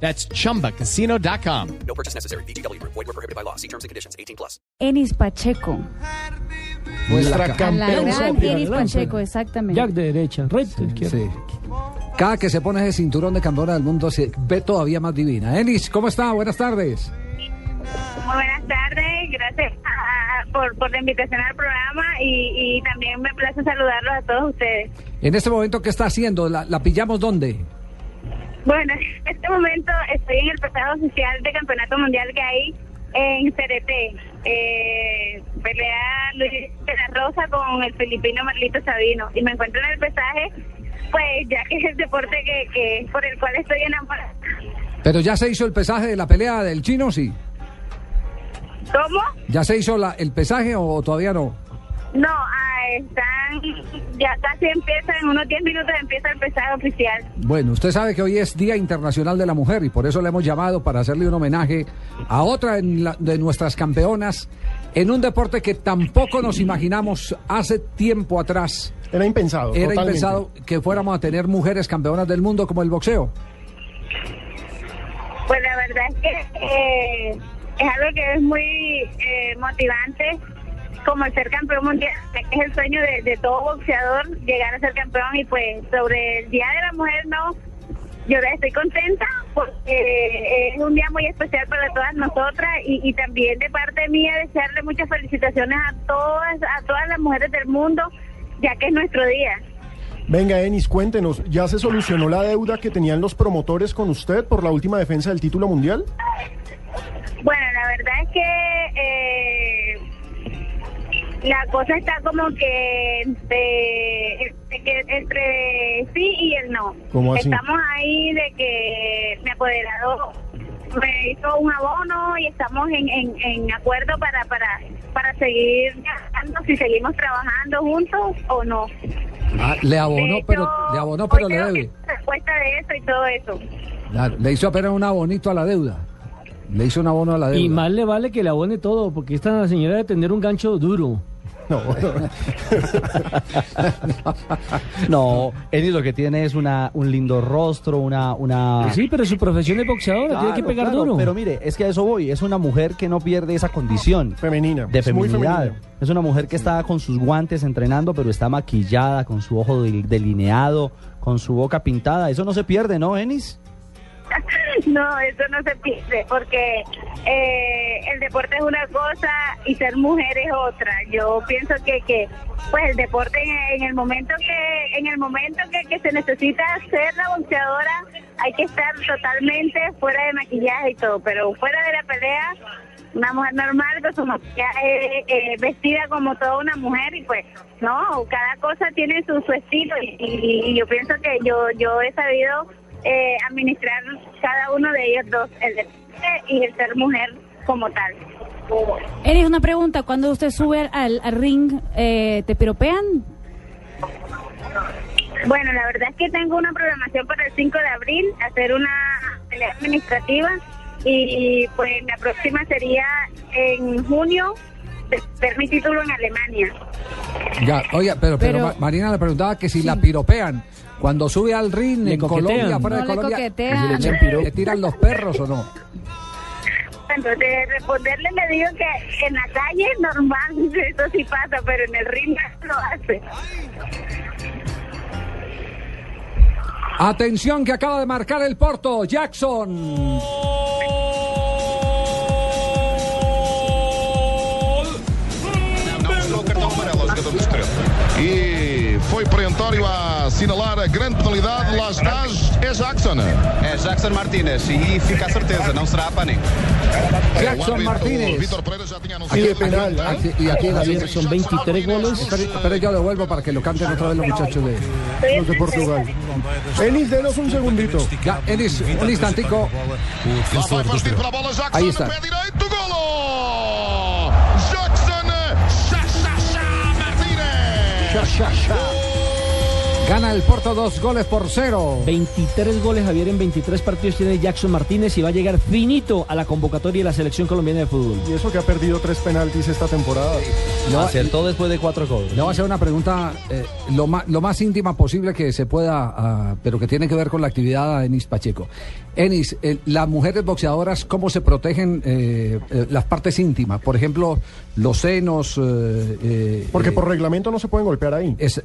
That's chumbacasino.com. No purchase necessary. BGW. Void were prohibited by law. See terms and conditions. 18 plus. Enis Pacheco. Nuestra campeona. gran Enis Pacheco, exactamente. Jack de derecha, recto izquierdo. Sí. Cada que se pone ese cinturón de campeona del mundo se ve todavía más divina. Enis, ¿cómo está? Buenas tardes. Muy buenas tardes, gracias ah, por, por la invitación al programa y, y también me place saludarlos a todos ustedes. En este momento, ¿qué está haciendo? ¿La, la pillamos dónde? Bueno, en este momento estoy en el pasado oficial de campeonato mundial que hay en CRT. Eh, pelea Luis de la Rosa con el filipino Marlito Sabino y me encuentro en el pesaje, pues ya que es el deporte que, que por el cual estoy enamorada. Pero ya se hizo el pesaje de la pelea del chino, sí. ¿Cómo? ¿Ya se hizo la- el pesaje o todavía no? No, están, ya casi empieza, en unos 10 minutos empieza el pesaje oficial. Bueno, usted sabe que hoy es Día Internacional de la Mujer y por eso le hemos llamado para hacerle un homenaje a otra en la- de nuestras campeonas en un deporte que tampoco nos imaginamos hace tiempo atrás. Era impensado. Era totalmente. impensado que fuéramos a tener mujeres campeonas del mundo como el boxeo. Pues la verdad es que eh, es algo que es muy eh, motivante, como el ser campeón mundial, es el sueño de, de todo boxeador, llegar a ser campeón y pues sobre el Día de la Mujer no, yo estoy contenta porque es un día muy especial para todas nosotras y, y también de parte mía desearle muchas felicitaciones a todas, a todas las mujeres del mundo, ya que es nuestro día. Venga, Enis, cuéntenos, ¿ya se solucionó la deuda que tenían los promotores con usted por la última defensa del título mundial? Bueno, la verdad es que eh, la cosa está como que entre, entre que- entre sí y el no. ¿Cómo así? Estamos ahí de que mi apoderado me hizo un abono y estamos en, en, en acuerdo para, para, para seguir viajando, si seguimos trabajando juntos o no. Ah, le abonó, pero le abonó, pero le debe. respuesta de eso y todo eso. Claro, le hizo apenas un abonito a la deuda. Le hizo un abono a la deuda. Y más le vale que le abone todo, porque esta señora debe tener un gancho duro. No, No, Enis lo que tiene es una, un lindo rostro, una... una... Pues sí, pero su profesión es boxeadora, tiene que pegar claro, duro. Pero mire, es que a eso voy. Es una mujer que no pierde esa condición femenina. de es feminidad. femenina. Es una mujer que está con sus guantes entrenando, pero está maquillada, con su ojo del- delineado, con su boca pintada. Eso no se pierde, ¿no, Enis? No, eso no se pierde porque eh, el deporte es una cosa y ser mujer es otra. Yo pienso que, que pues el deporte en, el momento que en el momento que, que se necesita ser la boxeadora hay que estar totalmente fuera de maquillaje y todo, pero fuera de la pelea una mujer normal con su maquillaje eh, vestida como toda una mujer y pues no, cada cosa tiene su, su estilo y- y yo pienso que yo yo he sabido eh, administrar cada uno de ellos dos, el deporte y el ser mujer como tal. Enis, una pregunta. Cuando usted sube al, al ring, eh, ¿te piropean? Bueno, la verdad es que tengo una programación para el 5 de abril, hacer una pelea administrativa y pues la próxima sería en junio, ver mi título en Alemania. Ya, oiga, pero, pero, Pero- Ma- Marina le preguntaba que si la piropean. Cuando sube al ring Le en coquetean. Colombia, fuera No de le Colombia, coquetean. ¿le, echan piro- le tiran los perros o no? Entonces, de responderle le digo que en la calle normal eso sí pasa, pero en el ring no lo hace. Atención que acaba de marcar el Porto, Jackson. E foi perentório a assinalar a grande penalidade. Lá estás, é Jackson. É Jackson Martínez e fica a certeza, não será a Pani. Jackson Martínez. Vítor Pereira já tinha Y anunciado. de penal. Aquí- y aquí son 23 goles. Espere, espere, yo devuelvo para que lo canten otra vez los muchachos de. Los de Portugal. Enis, denos un segundito. Ya, Enis, un instantico. Lá vai xa, xa, xa. Gana el Porto dos goles por cero. 23 goles, Javier, en 23 partidos tiene Jackson Martínez y va a llegar finito a la convocatoria de la selección colombiana de fútbol. Y eso que ha perdido tres penaltis esta temporada. No, Acertó después de cuatro goles. Le voy a hacer una pregunta eh, lo, más, lo más íntima posible que se pueda, ah, pero que tiene que ver con la actividad de Enis Pacheco. Enis, eh, las mujeres boxeadoras, ¿cómo se protegen eh, eh, las partes íntimas? Por ejemplo, los senos. eh, eh, Porque por reglamento no se pueden golpear ahí. es, eh,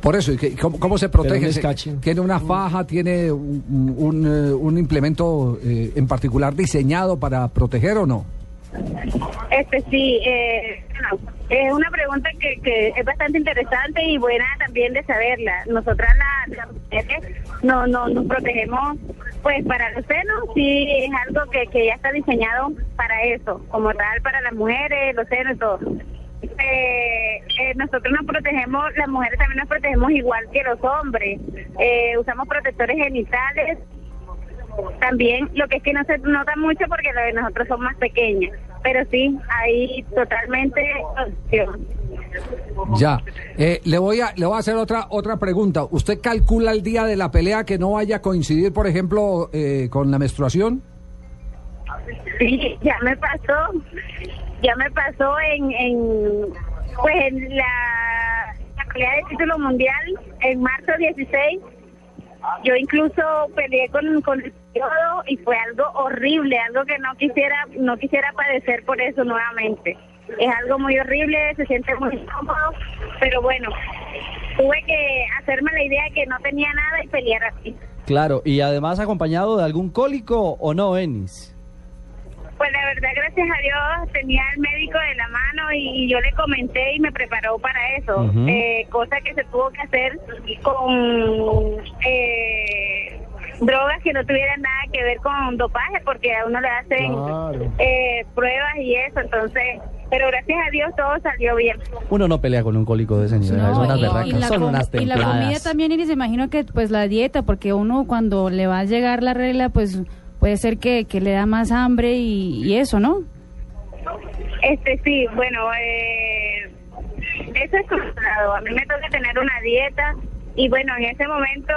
por eso, ¿y qué- ¿cómo, cómo se protege? Se-. ¿Tiene una faja? ¿Tiene un, un, eh, un implemento eh, en particular diseñado para proteger o no? Este sí, eh, bueno, es una pregunta que, que es bastante interesante y buena también de saberla. Nosotras la- las mujeres no, no nos protegemos, pues para los senos sí es algo que, que ya está diseñado para eso, como tal para las mujeres, los senos y todo. Eh, eh, nosotros nos protegemos, las mujeres también nos protegemos igual que los hombres. Eh, usamos protectores genitales, también lo que es que no se nota mucho porque lo de nosotros son más pequeñas, pero sí, hay totalmente opción. Ya. Eh, le voy a le voy a hacer otra otra pregunta. ¿Usted calcula el día de la pelea que no vaya a coincidir, por ejemplo, eh, con la menstruación? Sí, ya me pasó, ya me pasó en, en pues en la, pelea de título mundial en marzo 16. Yo incluso peleé con, con el periodo y fue algo horrible, algo que no quisiera no quisiera padecer por eso nuevamente. Es algo muy horrible, se siente muy incómodo, pero bueno, tuve que hacerme la idea de que no tenía nada y pelear así. Claro, y además acompañado de algún cólico o no, Enis. Pues la verdad, gracias a Dios, tenía al médico de la mano y, y yo le comenté y me preparó para eso. Ujú. Eh, cosa que se tuvo que hacer con eh, drogas que no tuvieran nada que ver con dopaje, porque a uno le hacen Claro. eh, pruebas y eso. Entonces, pero gracias a Dios todo salió bien. Uno no pelea con un cólico de ese nivel, No, son unas y- berracas, y la son unas Y la comida templadas. también, Iris, imagino que pues la dieta, porque uno cuando le va a llegar la regla, pues puede ser que, que le da más hambre y, eso, ¿no? Este sí, bueno, eh, eso es complicado. A mí me toca tener una dieta y bueno, en ese momento,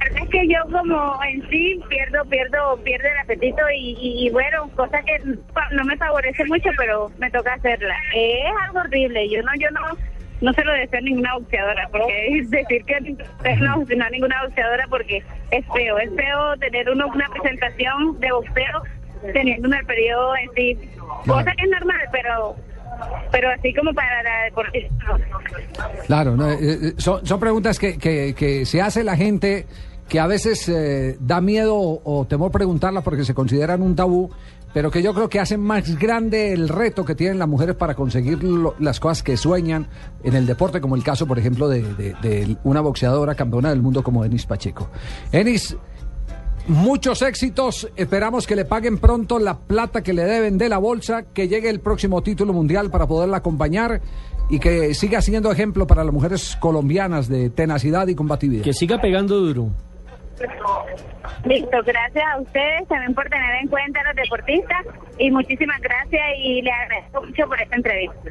es que yo como en sí pierdo, pierdo, pierdo el apetito y, y, y bueno, cosa que no me favorece mucho, pero me toca hacerla. Es algo horrible. Yo no, yo no, no se lo deseo a ninguna boxeadora, porque es decir que no, no a ninguna boxeadora porque es feo, es feo tener uno una presentación de boxeo teniendo un periodo en sí, cosa que es normal, pero pero así como para la deportista. Claro, no, eh, eh, son, son preguntas que, que, que se hace la gente que a veces eh, da miedo o, o temor preguntarlas porque se consideran un tabú, pero que yo creo que hacen más grande el reto que tienen las mujeres para conseguir las cosas que sueñan en el deporte, como el caso, por ejemplo, de, de- de una boxeadora campeona del mundo como Enis Pacheco. Enis, Muchos éxitos, esperamos que le paguen pronto la plata que le deben de la bolsa, que llegue el próximo título mundial para poderla acompañar y que siga siendo ejemplo para las mujeres colombianas de tenacidad y combatividad. Que siga pegando duro. Listo, gracias a ustedes también por tener en cuenta a los deportistas y muchísimas gracias y le agradezco mucho por esta entrevista.